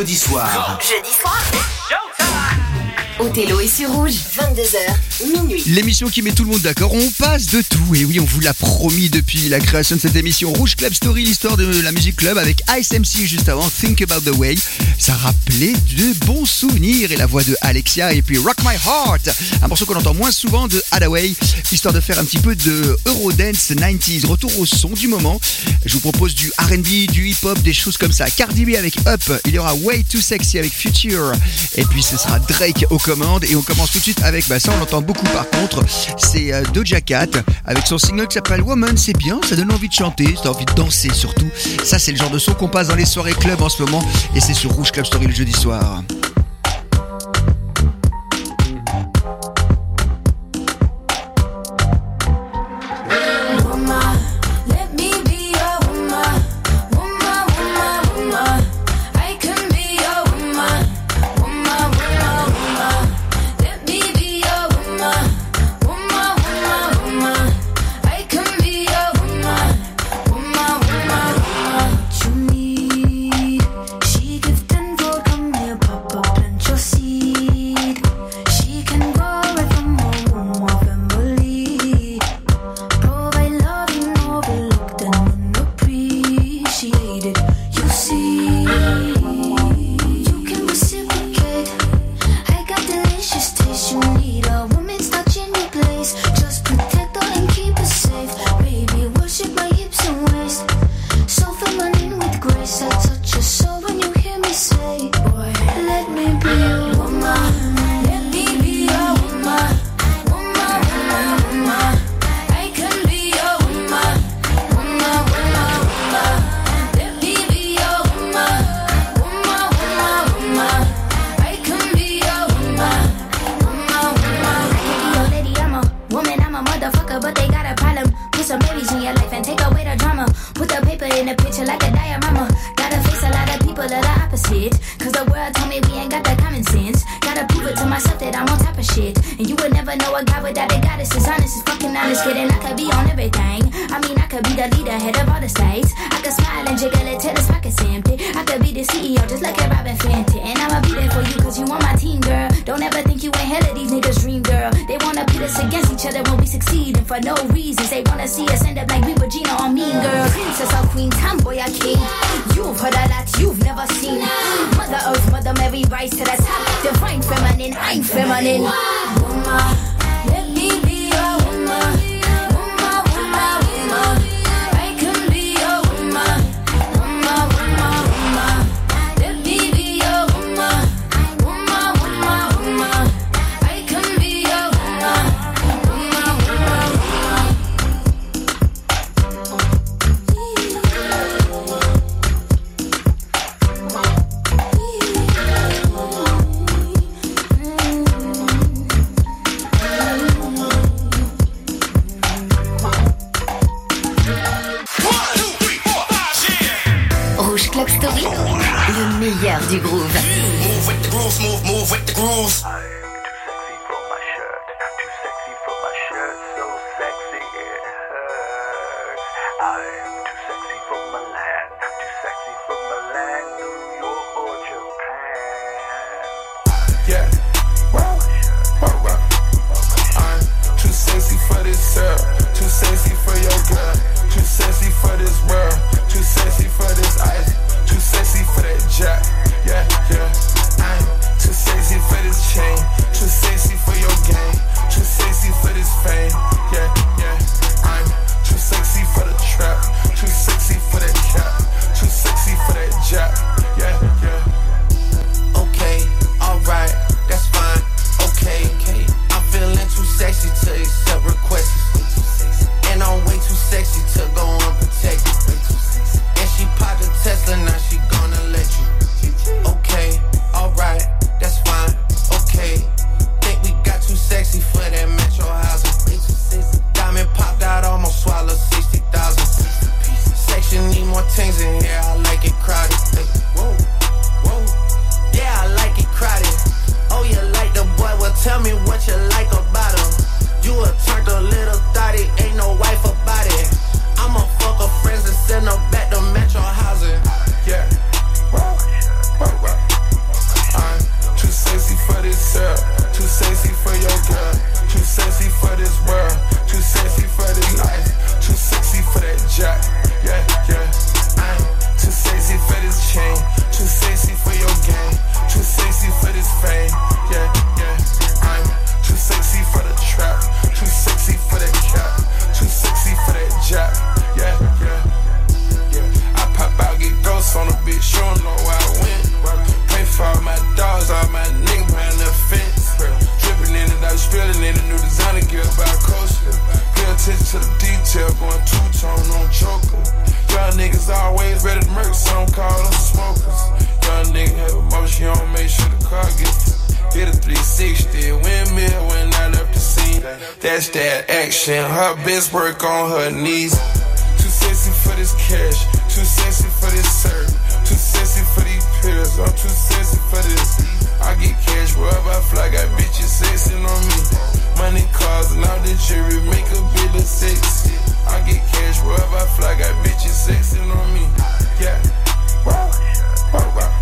jeudi soir. Jeudi soir. Othello est sur rouge, 22h, minuit. L'émission qui met tout le monde d'accord, on passe de tout. Et oui, on vous l'a promis depuis la création de cette émission. Rouge Club Story, l'histoire de la musique club avec Ice MC juste avant, Think About the Way. Ça rappelait de bons souvenirs et la voix de Alexia et puis Rock My Heart, un morceau qu'on entend moins souvent de Hadaway, histoire de faire un petit peu de Eurodance 90s, retour au son du moment. Je vous propose du R&B, du hip-hop, des choses comme ça. Cardi B avec Up, il y aura Way Too Sexy avec Future et puis ce sera Drake au et on commence tout de suite avec, bah ça on l'entend beaucoup par contre, c'est euh, Doja Cat avec son single qui s'appelle Woman, c'est bien, ça donne envie de chanter, ça envie de danser surtout. Ça c'est le genre de son qu'on passe dans les soirées club en ce moment et c'est sur Rouge Club Story le jeudi soir. always ready to murk, some call them smokers. Young nigga have emotion, you don't make sure the car gets Hit a 360, windmill when I left the scene. That's that action, her bitch work on her knees. Too sexy for this cash, too sexy for this serve, too sexy for these pills, I'm too sexy for this. I get cash wherever I fly, got bitches sexing on me. Money, cars, and all the jewelry make a bit of sexy. I get cash wherever I fly, got bitches sexing on me. Yeah, wow, wow, wow.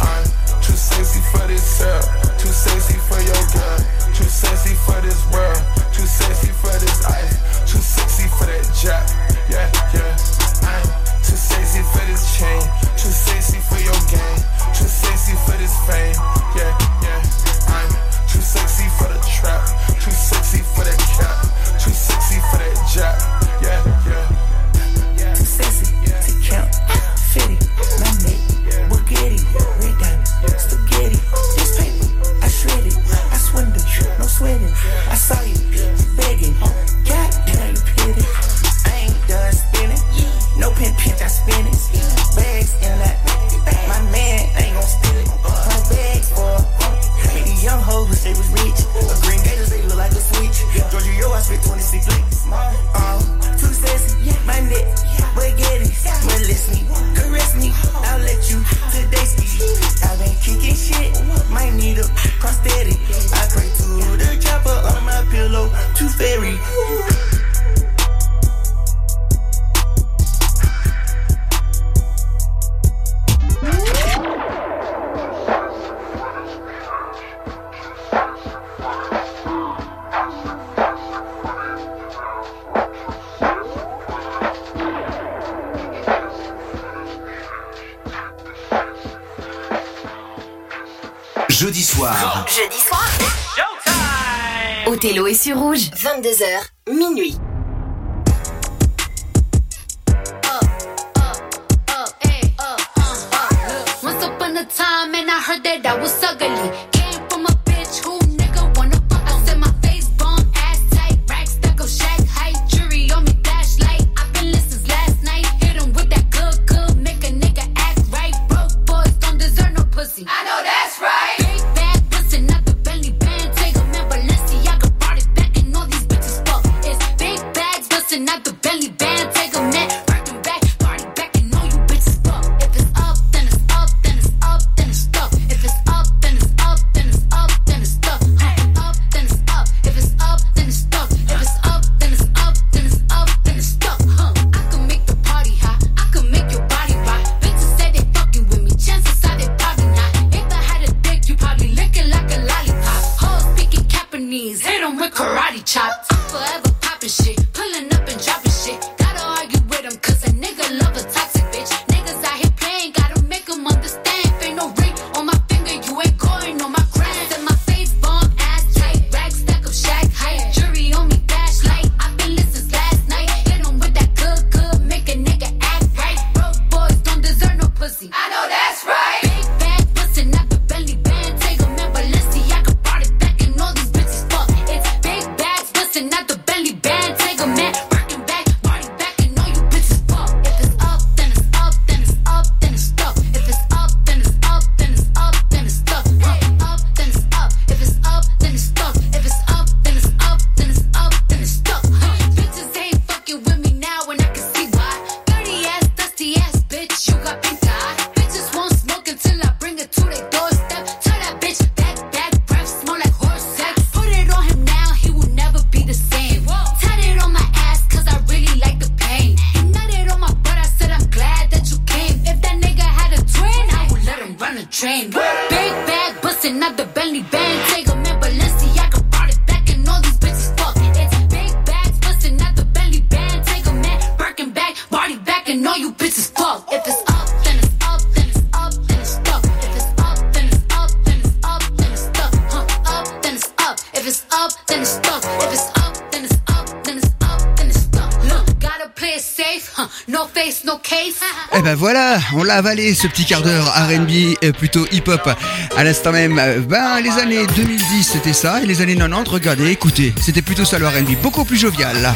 I'm too sexy for this cell, too sexy for your girl, too sexy for this world, too sexy for this ice, too sexy for that jack. Yeah, yeah, I'm. Too sexy for this chain. Too sexy for your game. Too sexy for this fame. Yeah, yeah. I'm too sexy for the trap. Too sexy for that cap. Too sexy for that job. Yeah, yeah. Too sexy to count. my lemonade, Bugatti, red diamond, spaghetti. This paper, I shred it. I swindle, no sweating. I saw Spin it, Bags in that. My man ain't gon' steal it. My bags for a young hoes who say was rich. A green gators, they look like a switch. Georgia, yo, I spent 26 licks. Um, two cents, my neck, baguettes. Molest me, caress me, I'll let you today ski. I've been kicking shit, might need a prosthetic. I pray to the chopper on my pillow, two fairy. Othello est sur rouge. 22h, minuit. on l'a avalé ce petit quart d'heure RB, plutôt hip-hop. À l'instant même, euh, ben, les années 2010 c'était ça, et les années 90, regardez, écoutez, c'était plutôt ça le RB, beaucoup plus jovial.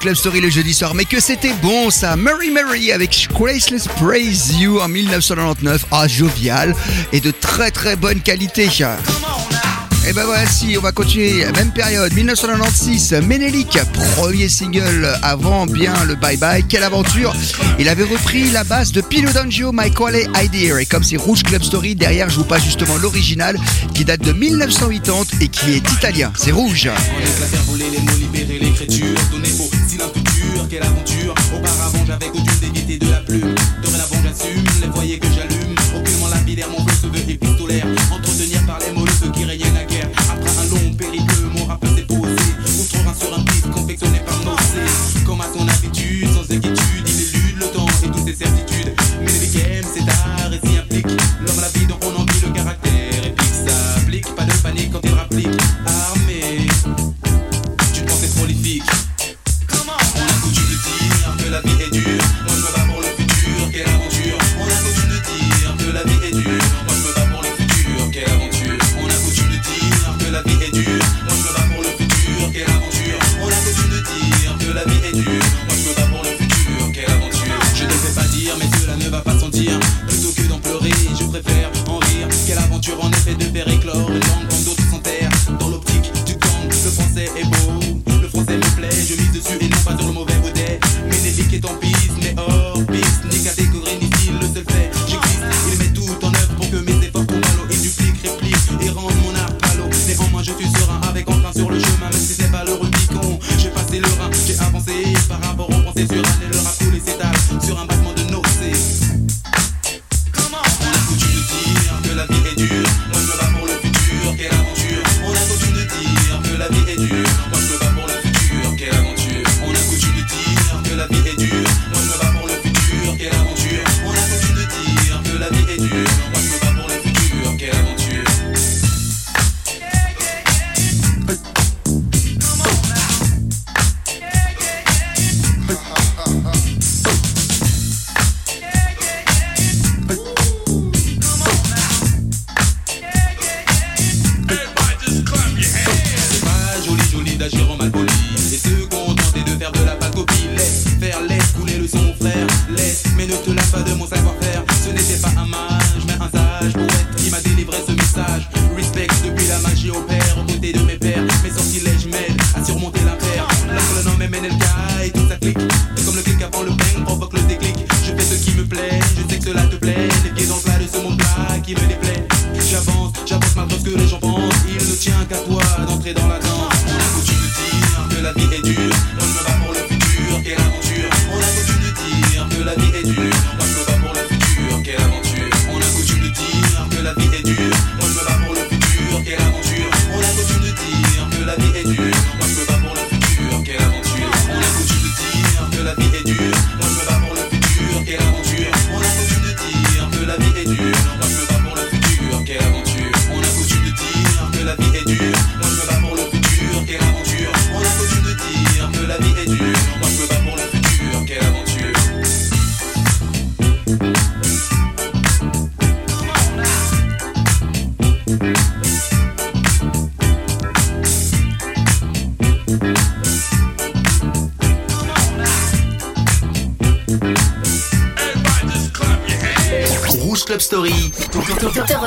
Club Story le jeudi soir. Mais que c'était bon ça. Murray Murray avec Graceless Praise You en 1999. Ah, jovial et de très très bonne qualité. Et ben voici, on va continuer, même période, 1996, Menelik premier single avant bien le Bye Bye, quelle aventure Il avait repris la basse de Pino D'Angio, Michael Idea, et comme c'est Rouge Club Story, derrière je vous passe justement l'original qui date de 1980 et qui est italien, c'est Rouge. On quelle aventure Auparavant j'avais coutume d'éviter de la pluie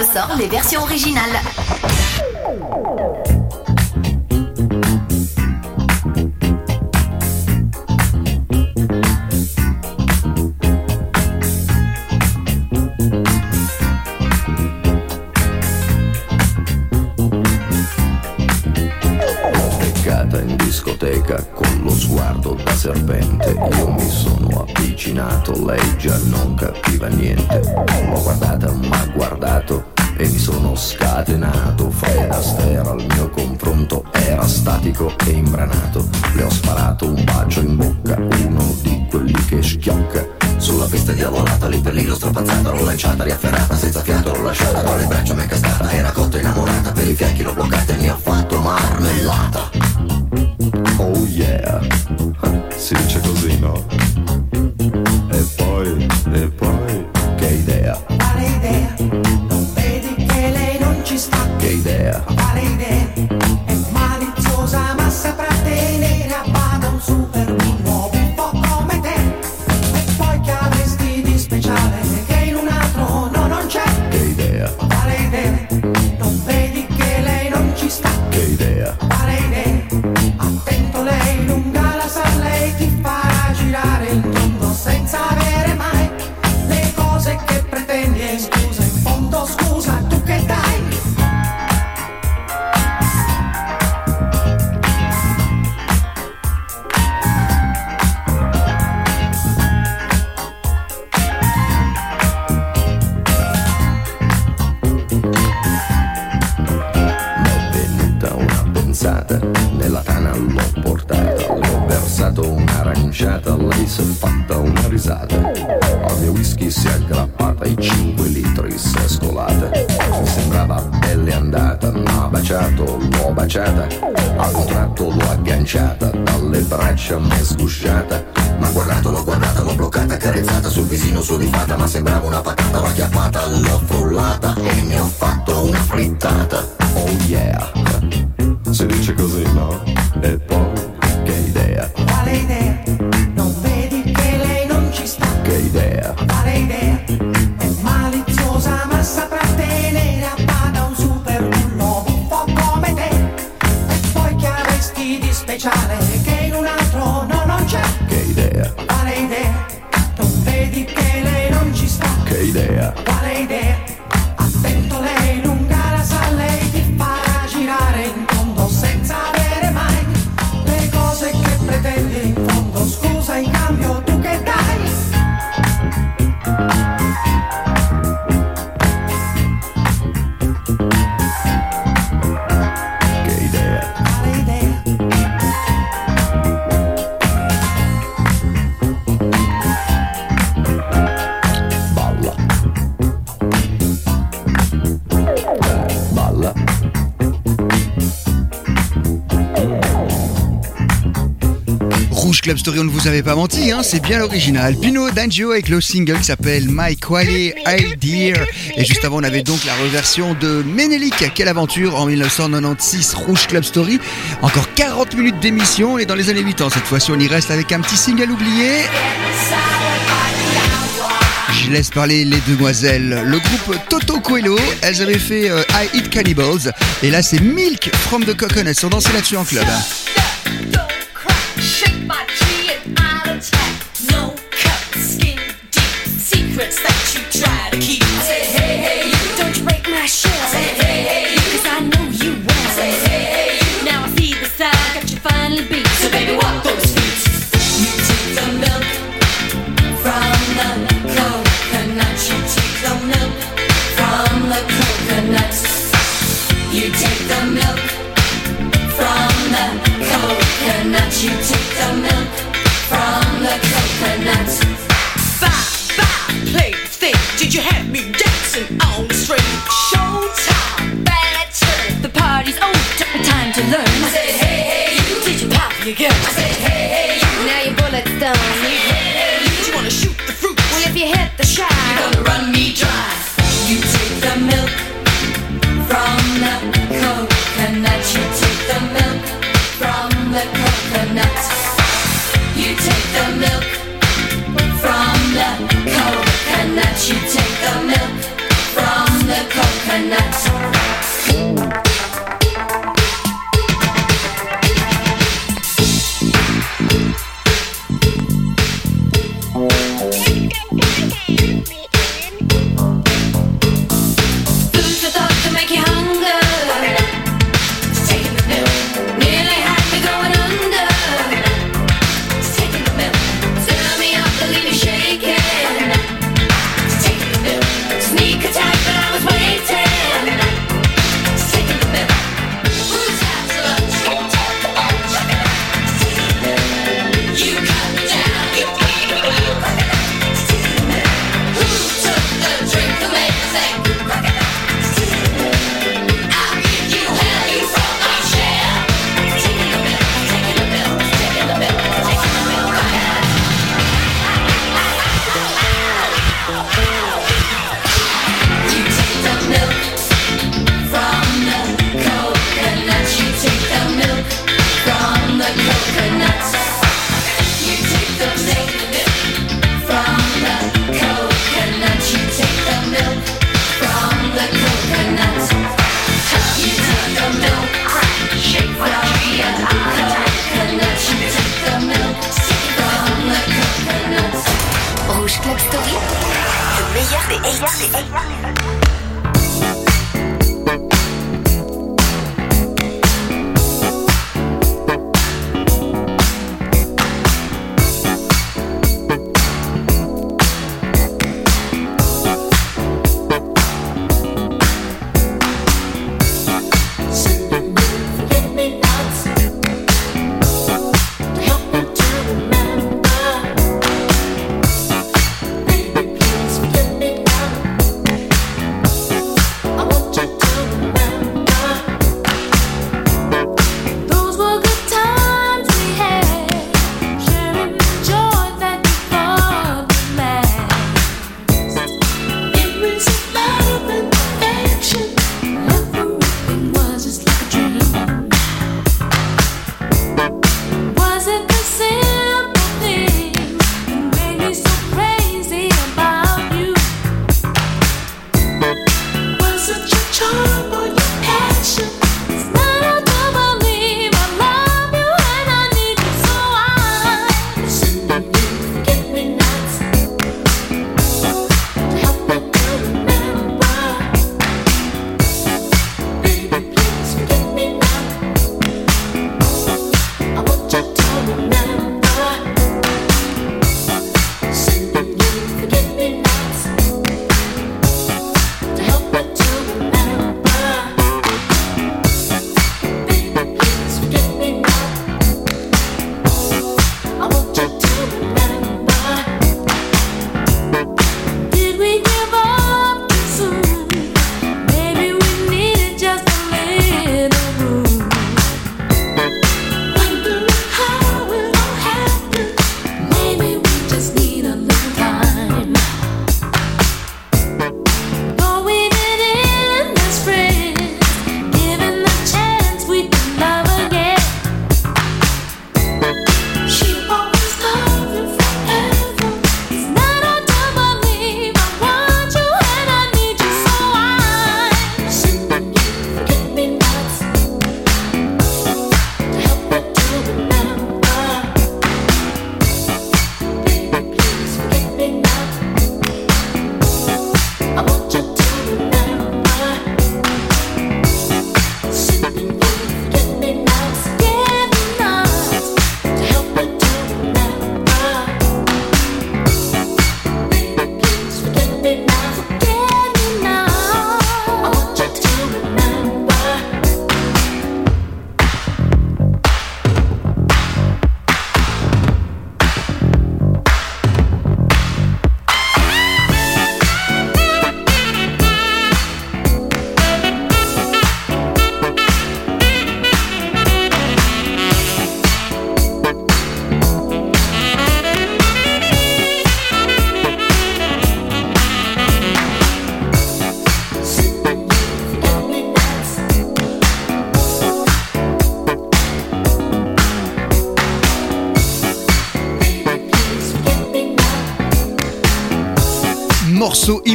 ressort les versions originales. guardato, lei già non capiva niente. L'ho guardata, ma guardato e mi sono scatenato. Fred Astaire al mio confronto era statico e imbranato. Le ho sparato un bacio in bocca, uno di quelli che schiocca. Sulla pista diavolata, lì per lì l'ho strapazzata, l'ho lanciata, riafferrata, senza fiato, l'ho lasciata, tra le braccia m'è cascata, era cotta innamorata, per i fianchi l'ho bloccata e mi ha fatto marmellata. Oh yeah, si dice così, no? schiacciata, a un tratto l'ho agganciata, dalle braccia m'è sgusciata, ma guardatolo, guardatelo, bloccata, carezzata sul visino sudifata, ma sembrava una patata, l'ho chiappata, l'ho frullata e ne ho fatto una frittata, oh yeah! vous avez pas menti, hein, c'est bien l'original. Pino D'Angio avec le single qui s'appelle My Quali Idea. Et juste avant, on avait donc la reversion de Menelik, Quelle aventure en 1996, Rouge Club Story. Encore 40 minutes d'émission, on est dans les années 80 cette fois-ci, on y reste avec un petit single oublié. Je laisse parler les demoiselles. Le groupe Toto Coelho, elles avaient fait euh, I Eat Cannibals. Et là, c'est Milk from the Coconuts. sont dansait là-dessus en club.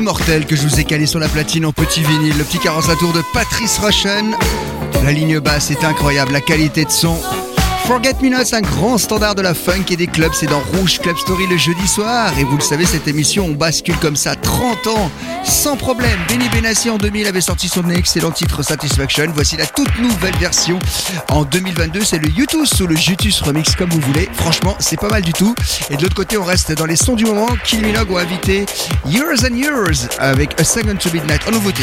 Immortel que je vous ai calé sur la platine en petit vinyle. Le petit 45 tours de Patrice Rushen. La ligne basse est incroyable, la qualité de son. Forget Me Not, un grand standard de la funk et des clubs, c'est dans Rouge Club Story le jeudi soir. Et vous le savez, cette émission, on bascule comme ça 30 ans, sans problème. Benny Benassi en 2000 avait sorti son excellent titre Satisfaction. Voici la toute nouvelle version. En 2022, c'est le Youtube ou le Jutus Remix, comme vous voulez. Franchement, c'est pas mal du tout. Et de l'autre côté, on reste dans les sons du moment. Kill Minogue ont invité Years and Years avec A Second to Midnight en nouveauté.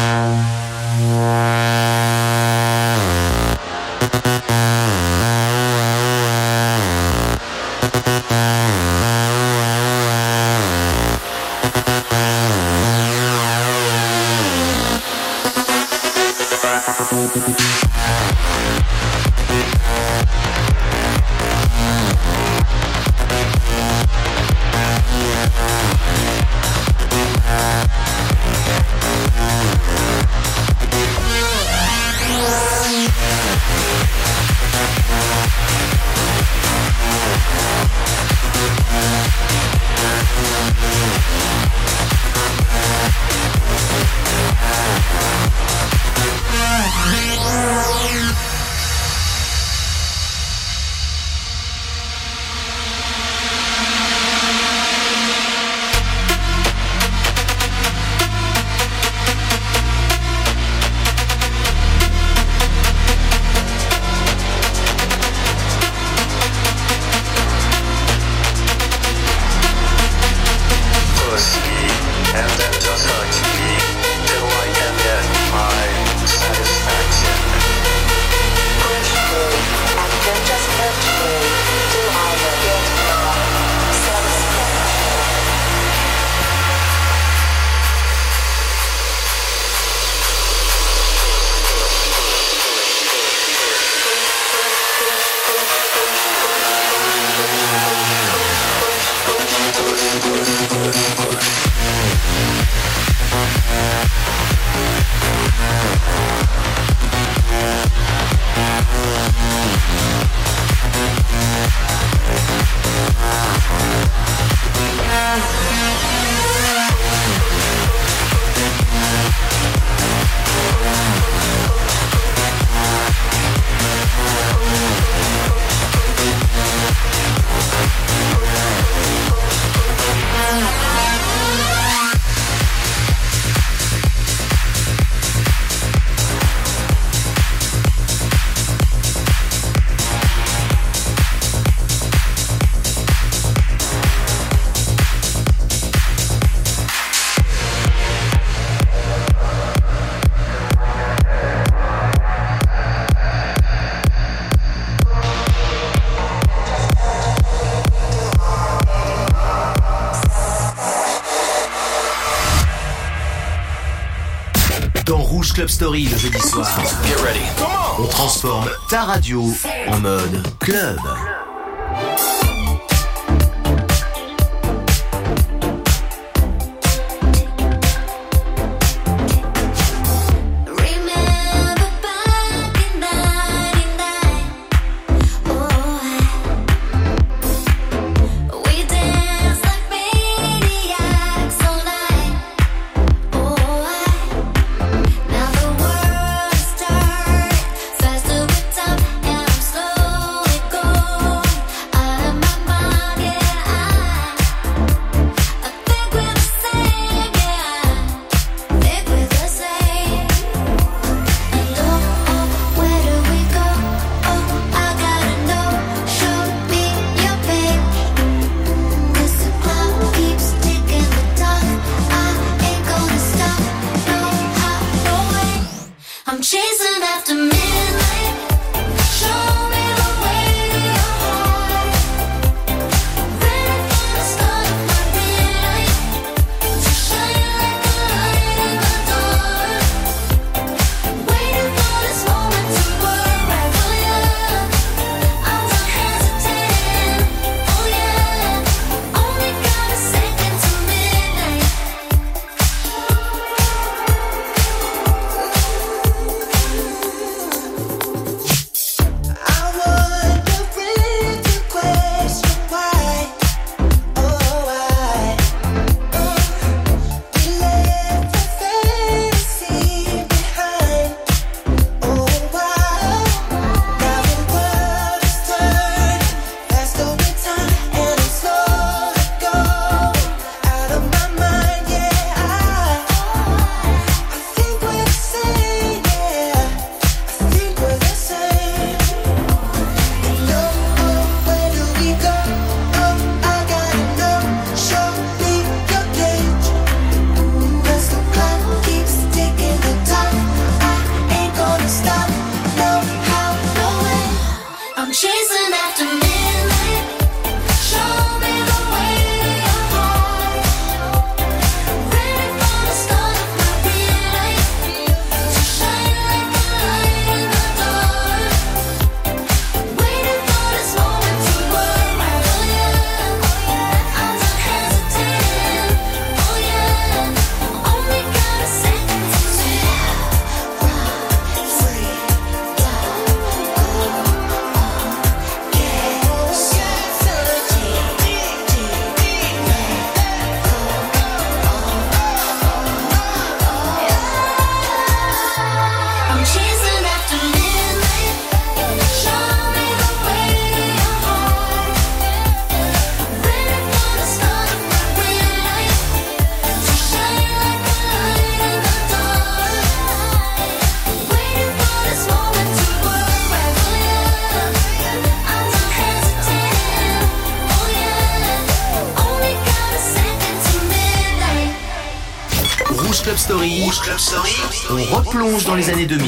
Club Story le jeudi soir. On transforme ta radio en mode club. années 2000.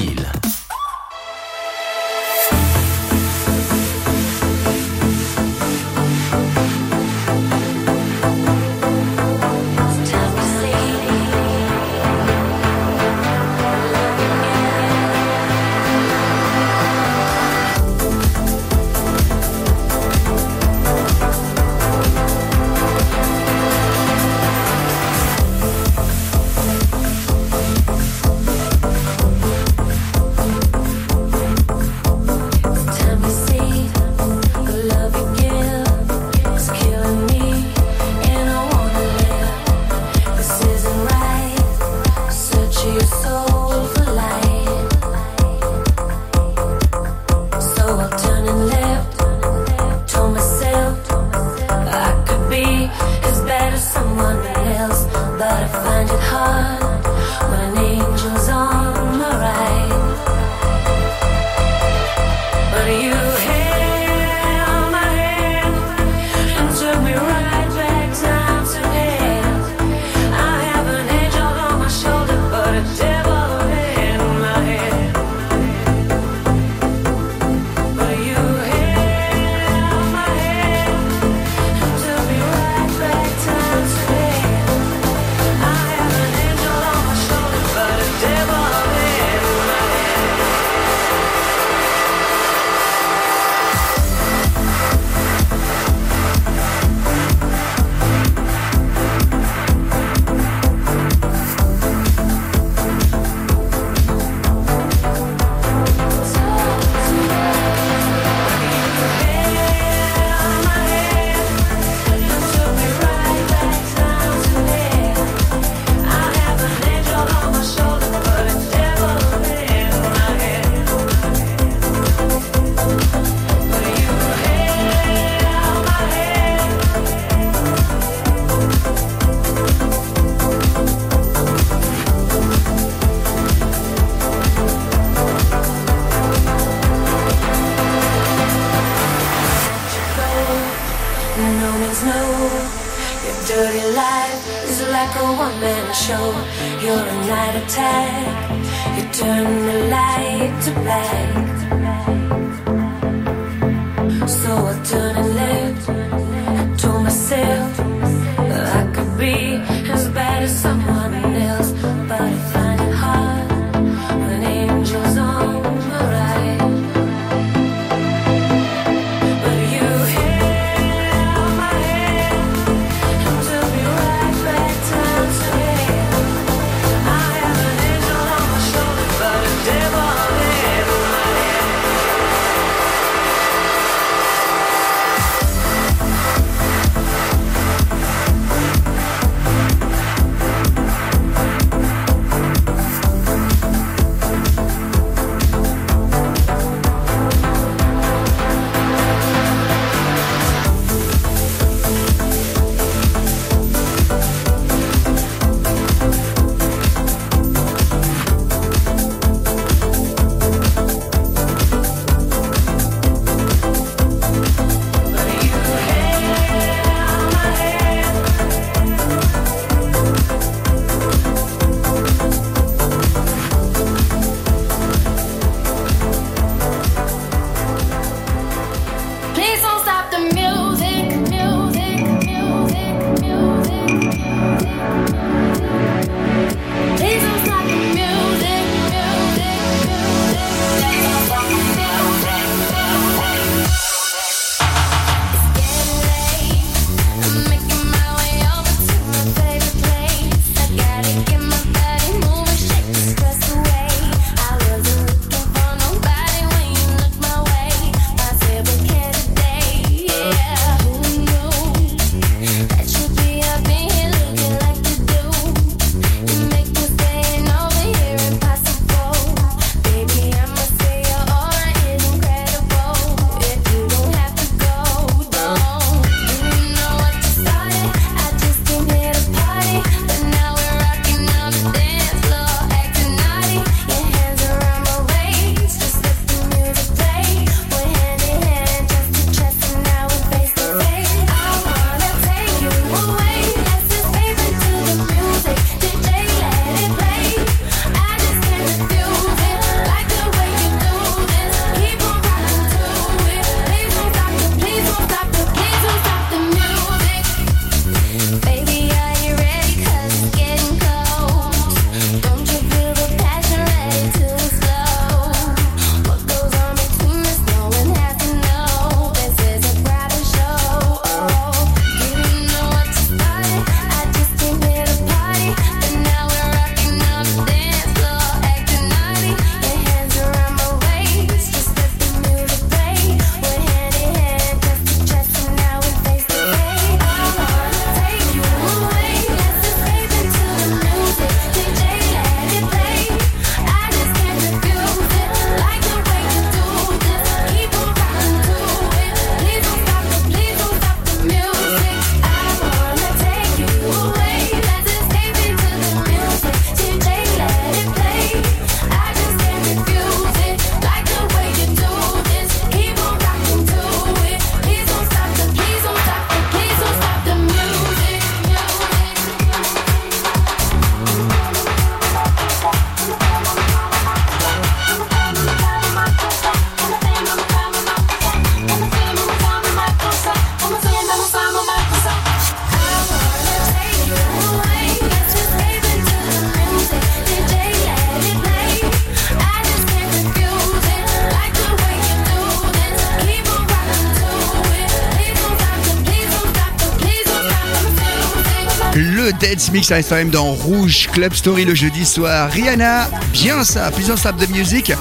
le Dance Mix à dans Rouge Club Story le jeudi soir. Rihanna, bien ça, plusieurs sables de musique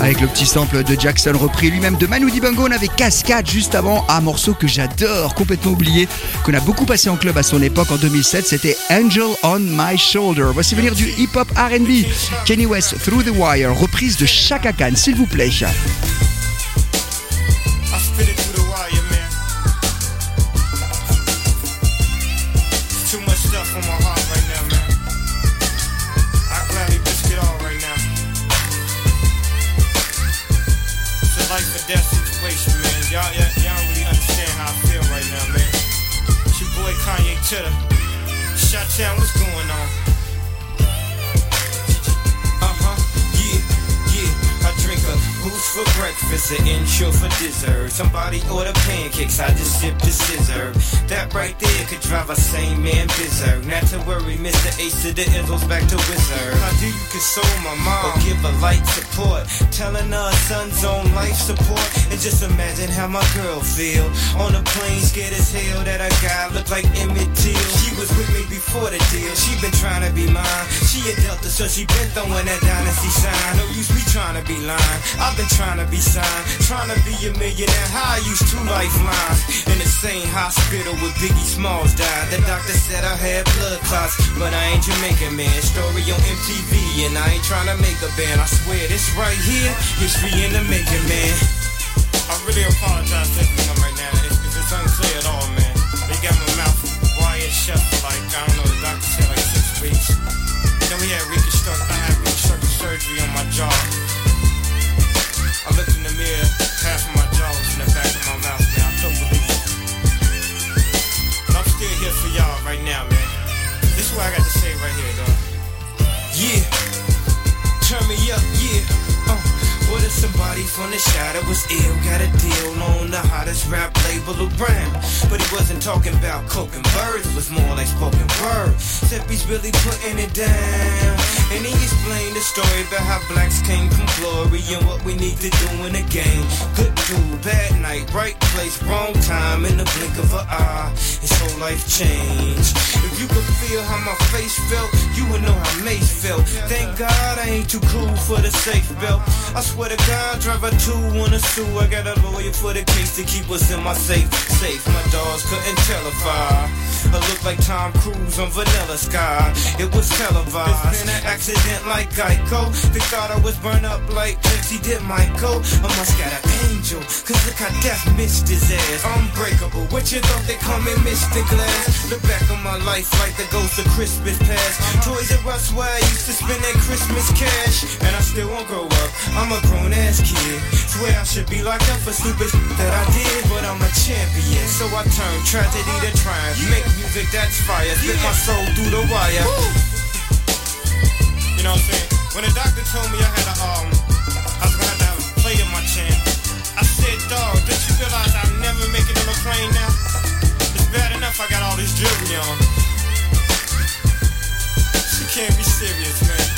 avec le petit sample de Jackson repris lui-même de Manu Dibango. On avait Cascade juste avant, un morceau que j'adore, complètement oublié, qu'on a beaucoup passé en club à son époque en 2007. C'était Angel on My Shoulder. Voici venir du hip-hop RB. Kenny West, Through the Wire, reprise de Chaka Khan, s'il vous plaît. The Izzles back to Wizard. How do you console my mom or give her light support? Telling her son's on life support. And just imagine how my girl feel. On a plane, scared as hell that a guy looked like Emmett Till. She was with me before the deal. She been trying to be mine. She a Delta, so she been throwing that dynasty sign. No use me trying to be lying. I've been trying to be signed. Trying to be a millionaire. How I used two lifelines. In the same hospital with Biggie Smalls died. The doctor said I had blood clots, but I ain't Jamaican man. Story on MTV, and I ain't trying to make a band. I swear this right here, history in the making, man. I really apologize to everyone right now. It's, it's unclear at all, man. They got my mouth wired shut for like, I don't know, the doctor said like six weeks. Then we had reconstruct, I had reconstructive surgery on my jaw. I looked in the mirror, If somebody from the shadow was ill? Got a deal on the hottest rap label of around. But he wasn't talking about coke and birds, it was more like spoken word. Except he's really putting it down. And he explained the story about how blacks came from glory and what we need to do in the game. Good dude, bad night, right place, wrong time, in the blink of an eye. His whole life changed. If you could feel how my face felt, you would know how Mace felt. Thank God I ain't too cool for the safe belt. I swear to God, drive a two on a sue. I got a lawyer for the case to keep us in my safe. Safe, my dogs couldn't telefy. I look like Tom Cruise on Vanilla Sky. It was televised. It's been an accident like Geico. They thought I was burned up like Pepsi did Michael. I must got an angel. Cause look how death missed his ass. Unbreakable. What you thought they call me Mr. Glass? Look back on my life like the ghost of Christmas past. Toys R Us where I used to spend that Christmas cash. And I still won't grow up. I'm a grown ass kid. Swear I should be locked up for stupid that I did. But I'm a champion. So I turn tragedy to triumph. Make music that's fire. Spit my soul through the wire. You know what I'm saying? When the doctor told me I had a um, I was gonna have a plate in my chin. I said, dog, don't you realize I'll never make it on a plane now? It's bad enough I got all this jewelry on. She can't be serious, man.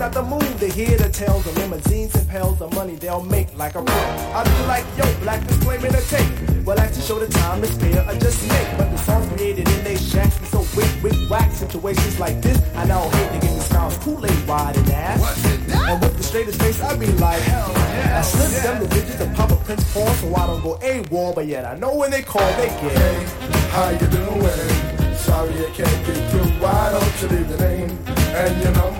Not the move to hear the tales of limousines and pails of money they'll make like a pro. I be like, yo, black display made a tape. Well, that's to show the time is fair or just make. But the songs created in they shacks be so wick, wick, whack. Situations like this, I now hate to give me styles Kool-Aid wide and ass. What's it And with the straightest face, I be like, hell yeah. I slip them the digits and pop a Prince Paul so I don't go AWOL. But yet I know when they call, they get. Hey, how you doing? Sorry I can't get through. Why don't you leave the name and your number,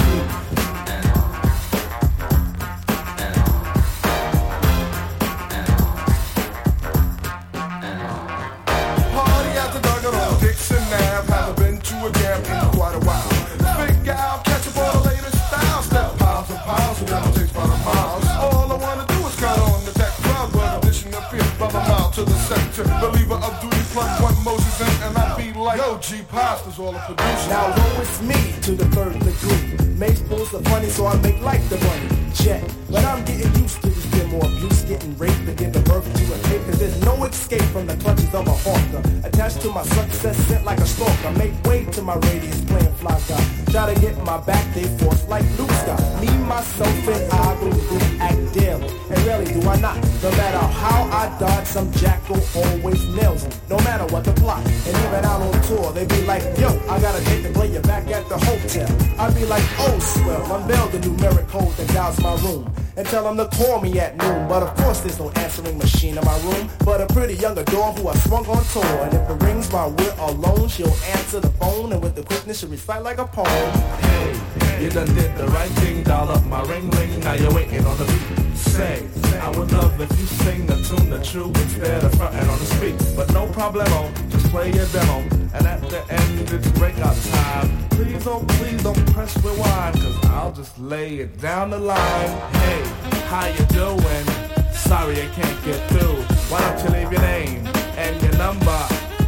Sector. Believer of duty plus one Moses in, and I be like, yo, G Pasta's all the producer. Now woe is me to the third degree. Mace pulls the funny, so I make like the bunny. Jet, but I'm getting used to this more abuse, getting raped and giving birth to a tape. Cause there's no escape from the clutches of a hawker. Attached to my success, sent like a stalker. Make way to my radius, playing fly guy. Try to get my back, they force like Luke Scott. Me, myself, and I go through act daily. And really do I not. No matter how I dodge, some jackal always nails him. No matter what the plot. And even out on tour, they be like, yo, I got a date to play you back at the hotel. I be like, oh, swell, unveil the numeric code that dials my room. And tell them to call me at noon. But of course, there's no answering machine in my room. But a pretty young adore who I swung on tour. And if it rings while we're alone, she'll answer the phone. And with the quickness, she'll recite like a poem. Hey, you done did the right thing, dial up my ring ring, now you're waiting on the beat. Say, I would love if you sing the tune the true instead of fronting on the street. But no problemo, just play your demo. And at the end, it's breakout time. Please don't, please don't press rewind, cause I'll just lay it down the line. Hey, how you doing? Sorry I can't get through. Why don't you leave your name and your number,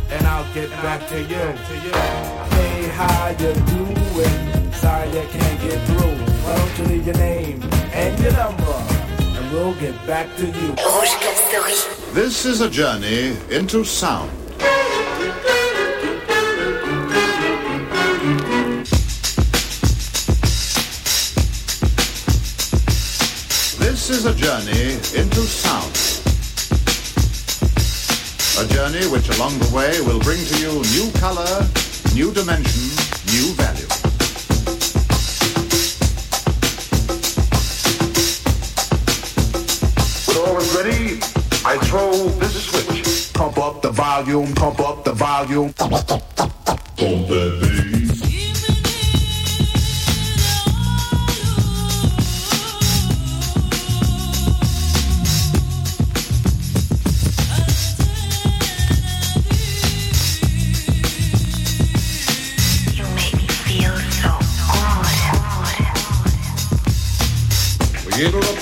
and I'll get back to you. To you. Hey, how you doing? Can't get through. Why don't you leave your name and your number? And we'll get back to you. This is a journey into sound. This is a journey into sound. A journey which along the way will bring to you new color, new dimension, new value. I throw this switch. Pump up the volume, pump up the volume. Pump that bass.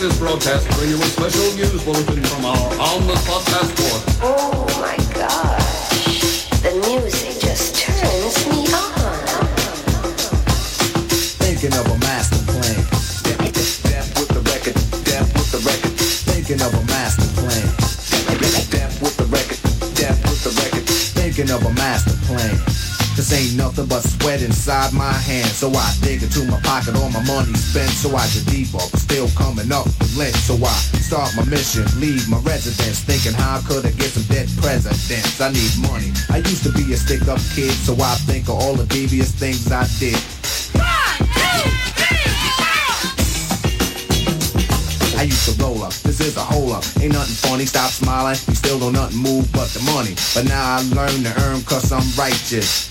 This broadcast bring you a special news bulletin from our on-the-spot passport. Oh my gosh. Ain't nothing but sweat inside my hands. So I dig into my pocket, all my money spent. So I deeper, but still coming up with lint. So I start my mission, leave my residence. Thinking how I could I get some dead presidents? I need money. I used to be a stick up kid, so I think of all the devious things I did. I used to roll up, this is a hole up. Ain't nothing funny, stop smiling. You still don't nothing move but the money. But now I learn to earn cause I'm righteous.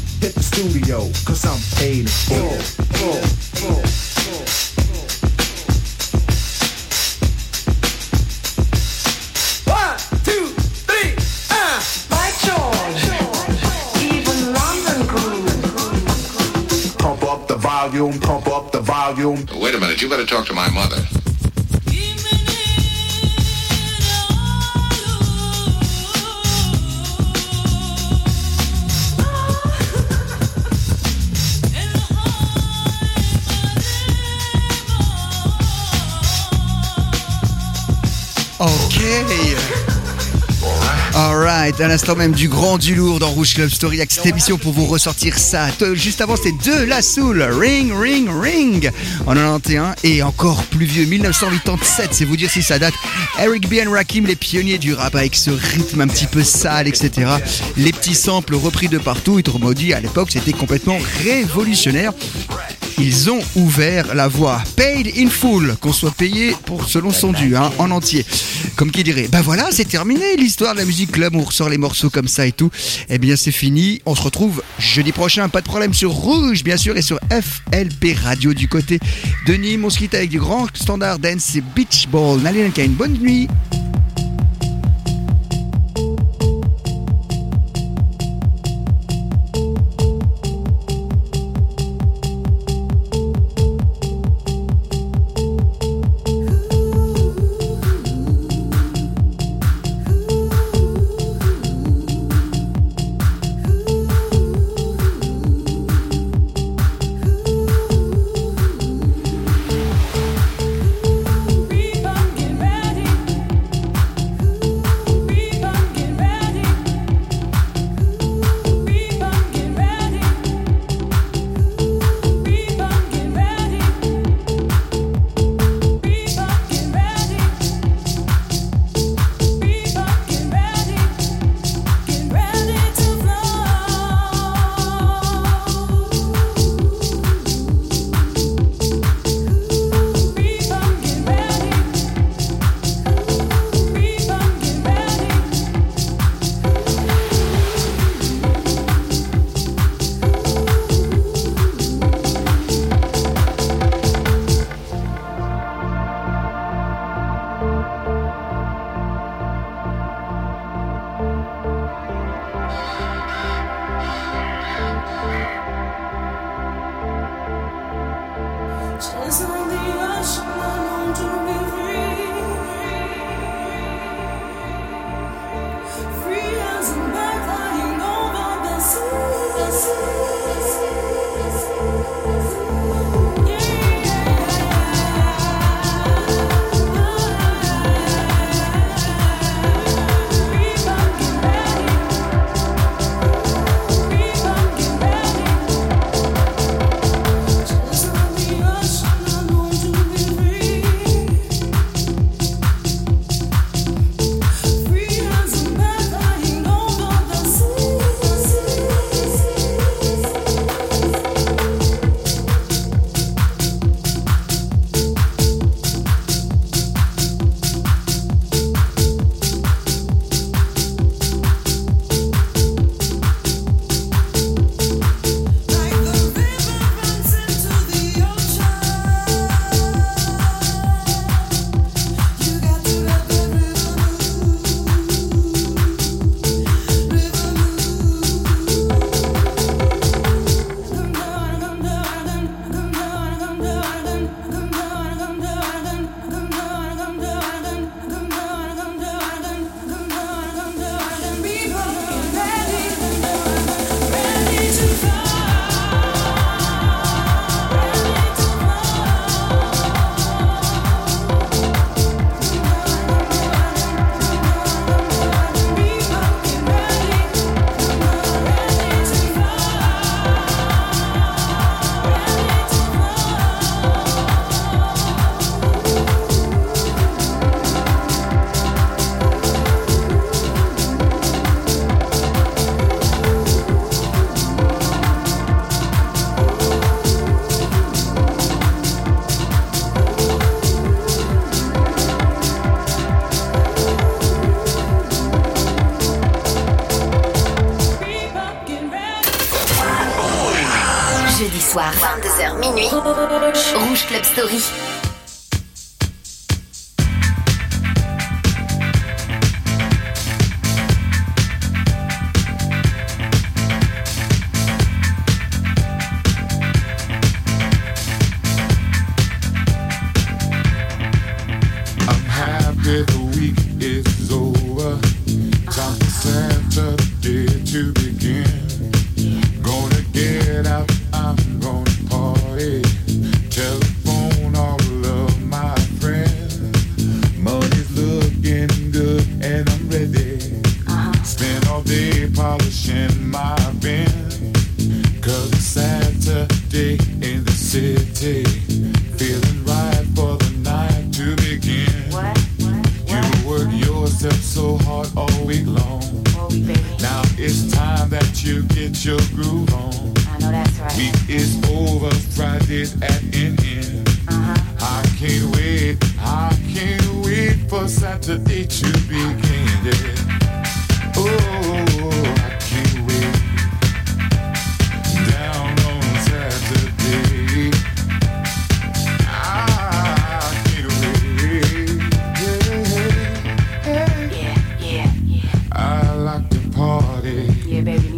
hit the studio, cause I'm paid full, full. Volume, pump up the volume. Wait a minute, you better talk to my mother. Alright, à l'instant même du grand du lourd dans Rouge Club Story avec cette émission pour vous ressortir ça. Te- Juste avant c'était de la soul, Ring Ring Ring en 91 et encore plus vieux 1987, c'est vous dire si ça date. Eric B. and Rakim, les pionniers du rap avec ce rythme un petit peu sale, etc. Les petits samples repris de partout, autrement dit à l'époque c'était complètement révolutionnaire. Ils ont ouvert la voie. Paid in full, qu'on soit payé pour selon son dû, hein, en entier. Comme qui dirait, ben voilà, c'est terminé l'histoire de la musique club, on ressort les morceaux comme ça et tout. Eh bien c'est fini, on se retrouve jeudi prochain, pas de problème sur Rouge bien sûr et sur FLP Radio du côté de Nîmes. On avec du grand standard dance et beach ball. N'allez qu'à une bonne nuit.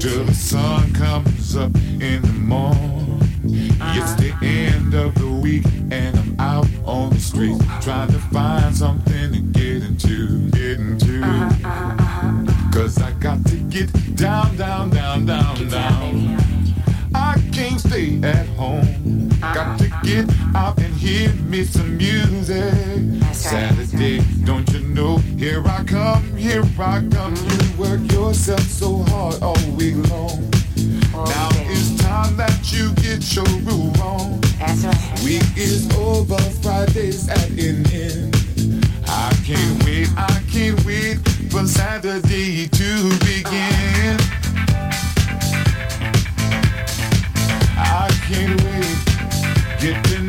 Till the sun comes up in the morning. It's the end of the week and I'm out on the street trying to find something to get into, get into. Cause I got to get down, down, down, down, down. I can't stay at home. Got to get out hear me some music. Saturday, don't you know? Here I come, here I come. You work yourself so hard all week long. Now it's time that you get your groove on. That's right. Week is over, Friday's at an end. I can't wait, I can't wait for Saturday to begin. I can't wait, getting